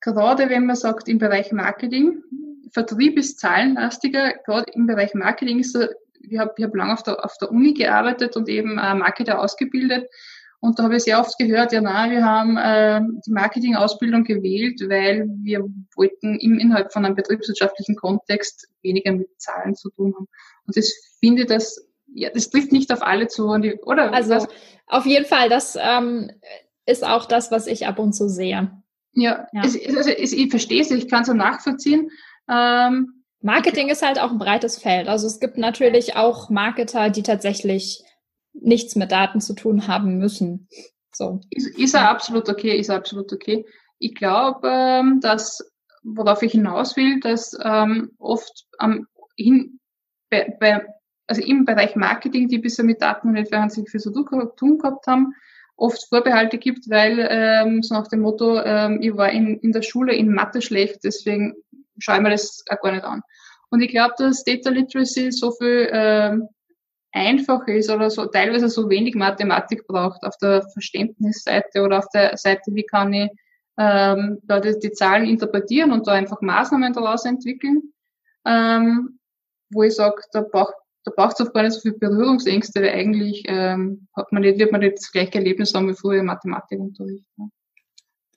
B: gerade wenn man sagt, im Bereich Marketing, Vertrieb ist zahlenlastiger, gerade im Bereich Marketing ist er, ich habe hab lange auf der, auf der Uni gearbeitet und eben äh, Marketer ausgebildet. Und da habe ich sehr oft gehört, ja, na, wir haben äh, die Marketingausbildung gewählt, weil wir wollten im Inhalt von einem betriebswirtschaftlichen Kontext weniger mit Zahlen zu tun haben. Und das finde das, ja, das trifft nicht auf alle zu, oder?
A: Also was? auf jeden Fall, das ähm, ist auch das, was ich ab und zu sehe.
B: Ja, ja. Es, also, es, ich verstehe es, ich kann es auch nachvollziehen.
A: Ähm, Marketing ist halt auch ein breites Feld. Also es gibt natürlich auch Marketer, die tatsächlich nichts mit Daten zu tun haben müssen. So.
B: Ist, ist er absolut okay, ist absolut okay. Ich glaube, ähm, dass, worauf ich hinaus will, dass ähm, oft am, hin, bei, bei, also im Bereich Marketing, die bisher mit Daten und nicht wahnsinnig viel zu tun gehabt haben, oft Vorbehalte gibt, weil ähm, so nach dem Motto, ähm, ich war in, in der Schule in Mathe schlecht, deswegen schaue ich mir das auch gar nicht an. Und ich glaube, dass Data Literacy so viel ähm, einfacher ist oder so teilweise so wenig Mathematik braucht auf der Verständnisseite oder auf der Seite, wie kann ich ähm, da die, die Zahlen interpretieren und da einfach Maßnahmen daraus entwickeln, ähm, wo ich sage, da braucht da braucht es auch gar nicht so viel Berührungsängste, weil eigentlich ähm, hat man nicht, wird man nicht das gleiche Erlebnis haben wie früher im Mathematikunterricht. Ne?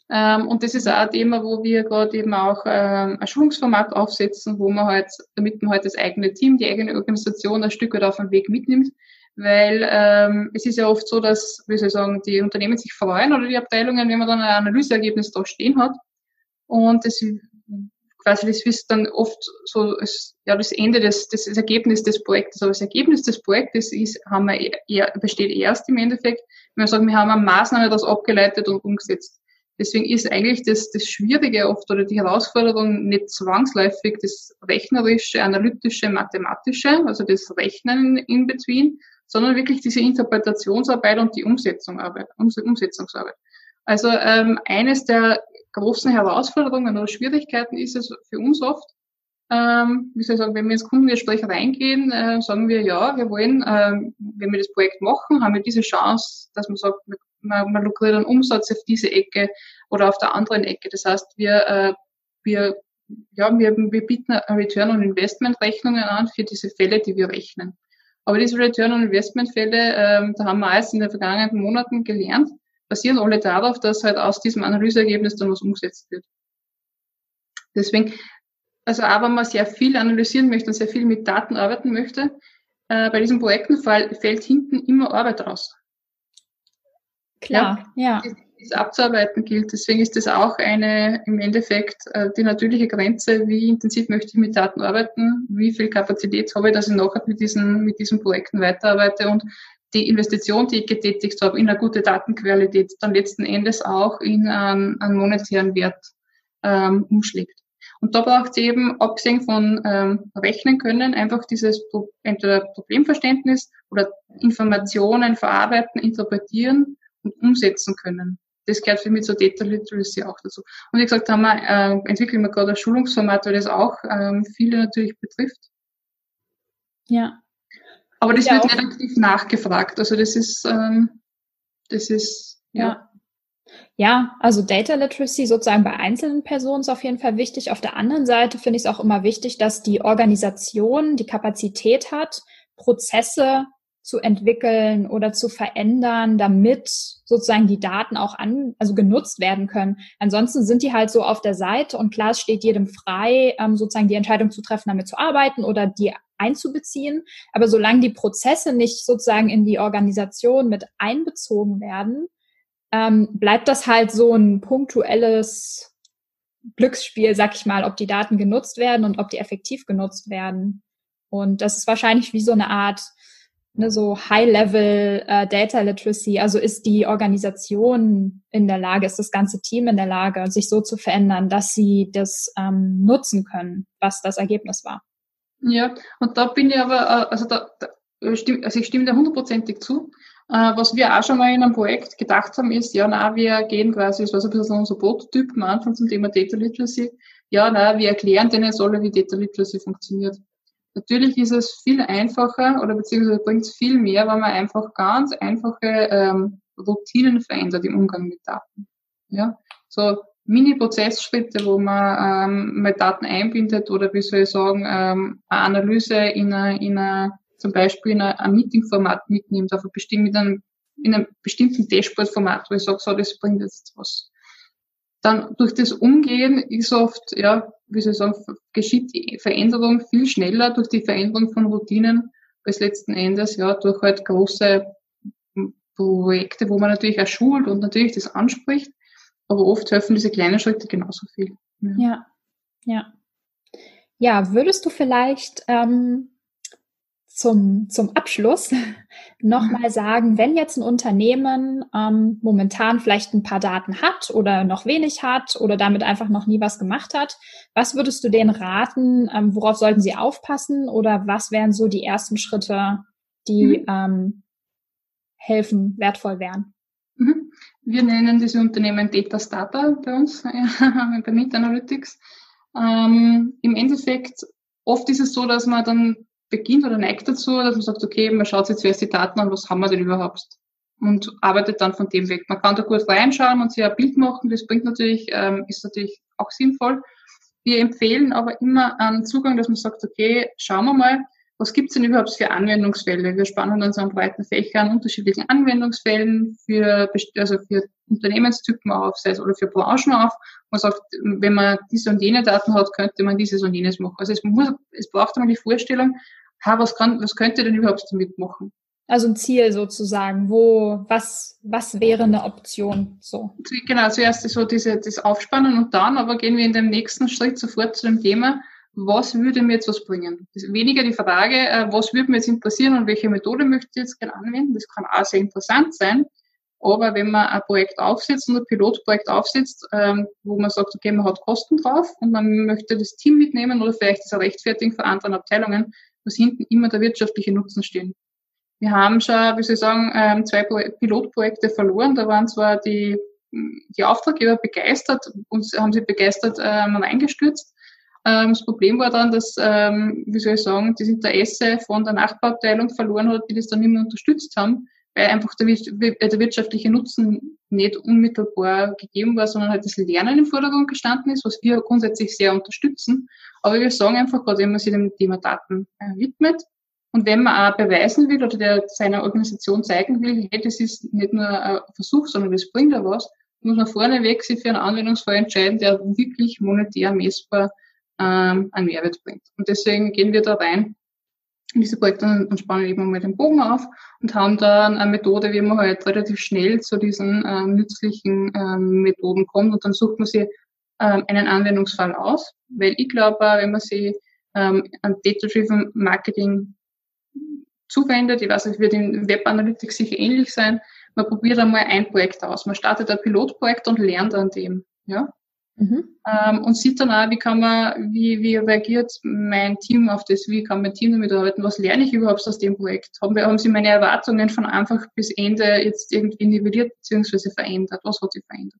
B: Ähm, und das ist auch ein Thema, wo wir gerade eben auch ähm, ein Schulungsformat aufsetzen, wo man halt, damit man halt das eigene Team, die eigene Organisation ein Stück weit auf den Weg mitnimmt. Weil ähm, es ist ja oft so, dass, wie soll ich sagen, die Unternehmen sich freuen oder die Abteilungen, wenn man dann ein Analyseergebnis da stehen hat. Und das quasi das ist dann oft so als, ja, das Ende des, des das Ergebnis des Projektes. Aber das Ergebnis des Projektes ist, haben wir eher, besteht erst im Endeffekt, wenn wir sagen, wir haben eine Maßnahme das abgeleitet und umgesetzt. Deswegen ist eigentlich das, das Schwierige oft oder die Herausforderung nicht zwangsläufig das rechnerische, analytische, mathematische, also das Rechnen in between, sondern wirklich diese Interpretationsarbeit und die Umsetzungsarbeit. Umsetzungsarbeit. Also ähm, eines der großen Herausforderungen oder Schwierigkeiten ist es für uns oft, ähm, wie soll ich sagen, wenn wir ins Kundengespräch reingehen, äh, sagen wir, ja, wir wollen, ähm, wenn wir das Projekt machen, haben wir diese Chance, dass man sagt, man, man lukriert einen Umsatz auf diese Ecke oder auf der anderen Ecke. Das heißt, wir, äh, wir, ja, wir, wir bieten Return on Investment Rechnungen an für diese Fälle, die wir rechnen. Aber diese Return on Investment Fälle, ähm, da haben wir alles in den vergangenen Monaten gelernt, basieren alle darauf, dass halt aus diesem Analyseergebnis dann was umgesetzt wird. Deswegen also auch wenn man sehr viel analysieren möchte und sehr viel mit Daten arbeiten möchte, äh, bei diesen Projekten fall, fällt hinten immer Arbeit raus.
A: Klar, ja.
B: die abzuarbeiten gilt. Deswegen ist das auch eine im Endeffekt äh, die natürliche Grenze, wie intensiv möchte ich mit Daten arbeiten, wie viel Kapazität habe ich, dass ich nachher mit diesen, mit diesen Projekten weiterarbeite und die Investition, die ich getätigt habe, in eine gute Datenqualität, dann letzten Endes auch in einen, einen monetären Wert ähm, umschlägt. Und da braucht es eben, abgesehen von ähm, Rechnen können, einfach dieses Pro entweder Problemverständnis oder Informationen verarbeiten, interpretieren und umsetzen können. Das gehört für mich zur Data Literacy auch dazu. Und wie gesagt, haben wir, äh, entwickeln wir gerade ein Schulungsformat, weil das auch ähm, viele natürlich betrifft.
A: Ja.
B: Aber das ja, wird nicht aktiv nachgefragt. Also das ist, ähm, das ist, ja. ja.
A: Ja, also Data Literacy sozusagen bei einzelnen Personen ist auf jeden Fall wichtig. Auf der anderen Seite finde ich es auch immer wichtig, dass die Organisation die Kapazität hat, Prozesse zu entwickeln oder zu verändern, damit sozusagen die Daten auch an, also genutzt werden können. Ansonsten sind die halt so auf der Seite und klar, es steht jedem frei, ähm, sozusagen die Entscheidung zu treffen, damit zu arbeiten oder die einzubeziehen. Aber solange die Prozesse nicht sozusagen in die Organisation mit einbezogen werden, ähm, bleibt das halt so ein punktuelles Glücksspiel, sag ich mal, ob die Daten genutzt werden und ob die effektiv genutzt werden. Und das ist wahrscheinlich wie so eine Art, ne, so High-Level äh, Data Literacy. Also ist die Organisation in der Lage, ist das ganze Team in der Lage, sich so zu verändern, dass sie das ähm, nutzen können, was das Ergebnis war.
B: Ja, und da bin ich aber, äh, also da, da also ich stimme da hundertprozentig zu. Äh, was wir auch schon mal in einem Projekt gedacht haben, ist, ja, na, wir gehen quasi, das war so ein bisschen unser Prototyp am Anfang zum Thema Data Literacy. Ja, na, wir erklären denen jetzt alle, wie Data Literacy funktioniert. Natürlich ist es viel einfacher oder beziehungsweise bringt es viel mehr, wenn man einfach ganz einfache ähm, Routinen verändert im Umgang mit Daten. Ja, so Mini-Prozessschritte, wo man ähm, mal Daten einbindet oder wie soll ich sagen, ähm, eine Analyse in einer in einer zum Beispiel in ein Meeting-Format mitnimmt, auf ein einem, in einem bestimmten Dashboard-Format, wo ich sage, so, das bringt jetzt was. Dann durch das Umgehen ist oft, ja, wie soll ich sagen, geschieht die Veränderung viel schneller durch die Veränderung von Routinen als letzten Endes, ja, durch halt große Projekte, wo man natürlich auch schult und natürlich das anspricht, aber oft helfen diese kleinen Schritte genauso viel.
A: Ja, ja. Ja, ja würdest du vielleicht ähm, zum, zum Abschluss nochmal sagen, wenn jetzt ein Unternehmen ähm, momentan vielleicht ein paar Daten hat oder noch wenig hat oder damit einfach noch nie was gemacht hat, was würdest du denen raten? Ähm, worauf sollten sie aufpassen oder was wären so die ersten Schritte, die mhm. ähm, helfen, wertvoll wären?
B: Mhm. Wir nennen diese Unternehmen Data Starter bei uns, bei Meet Analytics. Ähm, Im Endeffekt, oft ist es so, dass man dann beginnt oder neigt dazu, dass man sagt, okay, man schaut sich zuerst die Daten an, was haben wir denn überhaupt? Und arbeitet dann von dem weg. Man kann da gut reinschauen und sich ein Bild machen, das bringt natürlich, ähm, ist natürlich auch sinnvoll. Wir empfehlen aber immer einen Zugang, dass man sagt, okay, schauen wir mal, was gibt's denn überhaupt für Anwendungsfälle? Wir spannen so einen breiten Fächer an unterschiedlichen Anwendungsfällen für, also für Unternehmenstypen auf, sei es oder für Branchen auf. Man sagt, wenn man diese und jene Daten hat, könnte man dieses und jenes machen. Also es muss, es braucht einmal die Vorstellung, ha, was kann, was könnte denn überhaupt damit machen?
A: Also ein Ziel sozusagen, wo, was, was wäre eine Option, so?
B: Genau, zuerst so diese, das Aufspannen und dann aber gehen wir in dem nächsten Schritt sofort zu dem Thema, was würde mir jetzt was bringen? Ist weniger die Frage, äh, was würde mir jetzt interessieren und welche Methode möchte ich jetzt gerne anwenden. Das kann auch sehr interessant sein. Aber wenn man ein Projekt aufsetzt und ein Pilotprojekt aufsetzt, ähm, wo man sagt, okay, man hat Kosten drauf und man möchte das Team mitnehmen oder vielleicht das Rechtfertigen für anderen Abteilungen, muss hinten immer der wirtschaftliche Nutzen stehen. Wir haben schon, wie soll ich sagen, ähm, zwei Pilotprojekte verloren. Da waren zwar die, die Auftraggeber begeistert und haben sie begeistert ähm, eingestürzt. Ähm, das Problem war dann, dass, ähm, wie soll ich sagen, das Interesse von der Nachbarabteilung verloren hat, die das dann mehr unterstützt haben, weil einfach der, der wirtschaftliche Nutzen nicht unmittelbar gegeben war, sondern halt das Lernen im Vordergrund gestanden ist, was wir grundsätzlich sehr unterstützen. Aber wir sagen einfach, gerade wenn man sich dem Thema Daten äh, widmet, und wenn man auch beweisen will oder der seiner Organisation zeigen will, hey, das ist nicht nur ein Versuch, sondern das bringt ja was, muss man vorneweg sich für einen Anwendungsfall entscheiden, der wirklich monetär messbar ähm, einen Mehrwert bringt. Und deswegen gehen wir da rein in diese Projekte und spannen eben mal den Bogen auf und haben dann eine Methode, wie man halt relativ schnell zu diesen ähm, nützlichen ähm, Methoden kommt und dann sucht man sich ähm, einen Anwendungsfall aus, weil ich glaube, wenn man sich ähm, an Data-Driven Marketing zuwendet. Ich weiß, es wird in Web Analytics sicher ähnlich sein. Man probiert einmal ein Projekt aus. Man startet ein Pilotprojekt und lernt an dem. Ja? Mhm. Ähm, und sieht dann auch, wie kann man, wie, wie reagiert mein Team auf das, wie kann mein Team damit arbeiten, was lerne ich überhaupt aus dem Projekt? Haben, wir, haben sie meine Erwartungen von Anfang bis Ende jetzt irgendwie nivelliert bzw. verändert? Was hat sich verändert?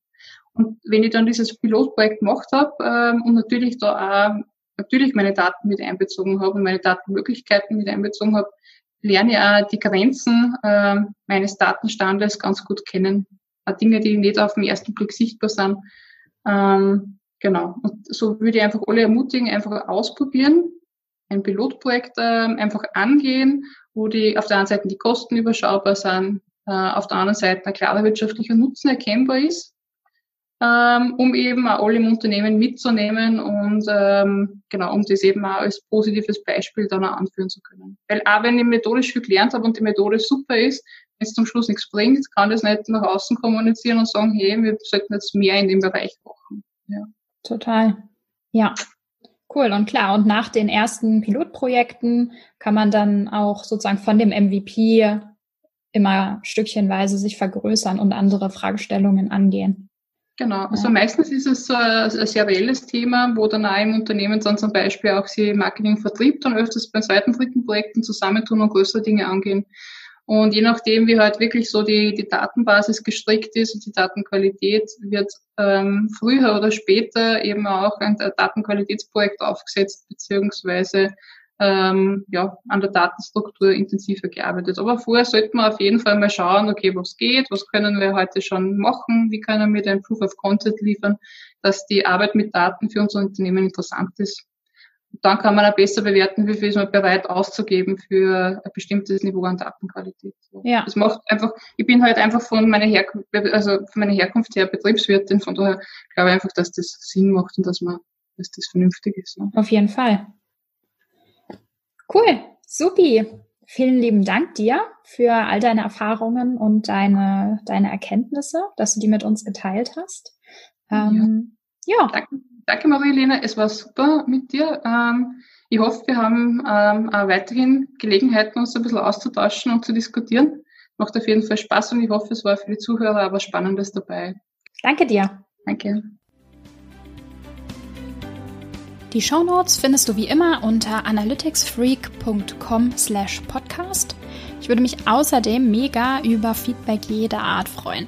B: Und wenn ich dann dieses Pilotprojekt gemacht habe ähm, und natürlich da auch natürlich meine Daten mit einbezogen habe und meine Datenmöglichkeiten mit einbezogen habe, lerne ich auch die Grenzen äh, meines Datenstandes ganz gut kennen. Auch Dinge, die nicht auf den ersten Blick sichtbar sind. Ähm, genau. Und so würde ich einfach alle ermutigen, einfach ausprobieren, ein Pilotprojekt äh, einfach angehen, wo die auf der einen Seite die Kosten überschaubar sind, äh, auf der anderen Seite ein klarer wirtschaftlicher Nutzen erkennbar ist ähm, um eben auch alle im Unternehmen mitzunehmen und ähm, genau, um das eben auch als positives Beispiel dann auch anführen zu können. Weil auch wenn ich methodisch viel gelernt habe und die Methode super ist, es zum Schluss nichts bringt, kann das nicht nach außen kommunizieren und sagen, hey, wir sollten jetzt mehr in dem Bereich machen. Ja.
A: Total. Ja. Cool und klar. Und nach den ersten Pilotprojekten kann man dann auch sozusagen von dem MVP immer stückchenweise sich vergrößern und andere Fragestellungen angehen.
B: Genau, also meistens ist es so ein, ein serielles Thema, wo dann auch im Unternehmen dann zum Beispiel auch sie Marketing Vertrieb dann öfters bei zweiten, dritten Projekten zusammentun und größere Dinge angehen. Und je nachdem, wie halt wirklich so die, die Datenbasis gestrickt ist und die Datenqualität, wird ähm, früher oder später eben auch ein Datenqualitätsprojekt aufgesetzt, beziehungsweise ähm, ja, an der Datenstruktur intensiver gearbeitet. Aber vorher sollten wir auf jeden Fall mal schauen, okay, was geht, was können wir heute schon machen, wie können wir den Proof of Content liefern, dass die Arbeit mit Daten für unser Unternehmen interessant ist. Dann kann man auch besser bewerten, wie viel ist man bereit auszugeben für ein bestimmtes Niveau an Datenqualität. Ja. Das macht einfach, ich bin halt einfach von meiner Herkunft, also von meiner Herkunft her Betriebswirtin, von daher glaube ich einfach, dass das Sinn macht und dass man, dass das vernünftig ist.
A: Ja. Auf jeden Fall. Cool, supi. Vielen lieben Dank dir für all deine Erfahrungen und deine, deine Erkenntnisse, dass du die mit uns geteilt hast.
B: Ähm, ja. Ja. Danke, danke Marie-Helene, es war super mit dir. Ähm, ich hoffe, wir haben ähm, auch weiterhin Gelegenheiten, uns ein bisschen auszutauschen und zu diskutieren. Macht auf jeden Fall Spaß und ich hoffe, es war für die Zuhörer aber Spannendes dabei.
A: Danke dir.
B: Danke.
A: Die Shownotes findest du wie immer unter analyticsfreak.com slash podcast. Ich würde mich außerdem mega über Feedback jeder Art freuen.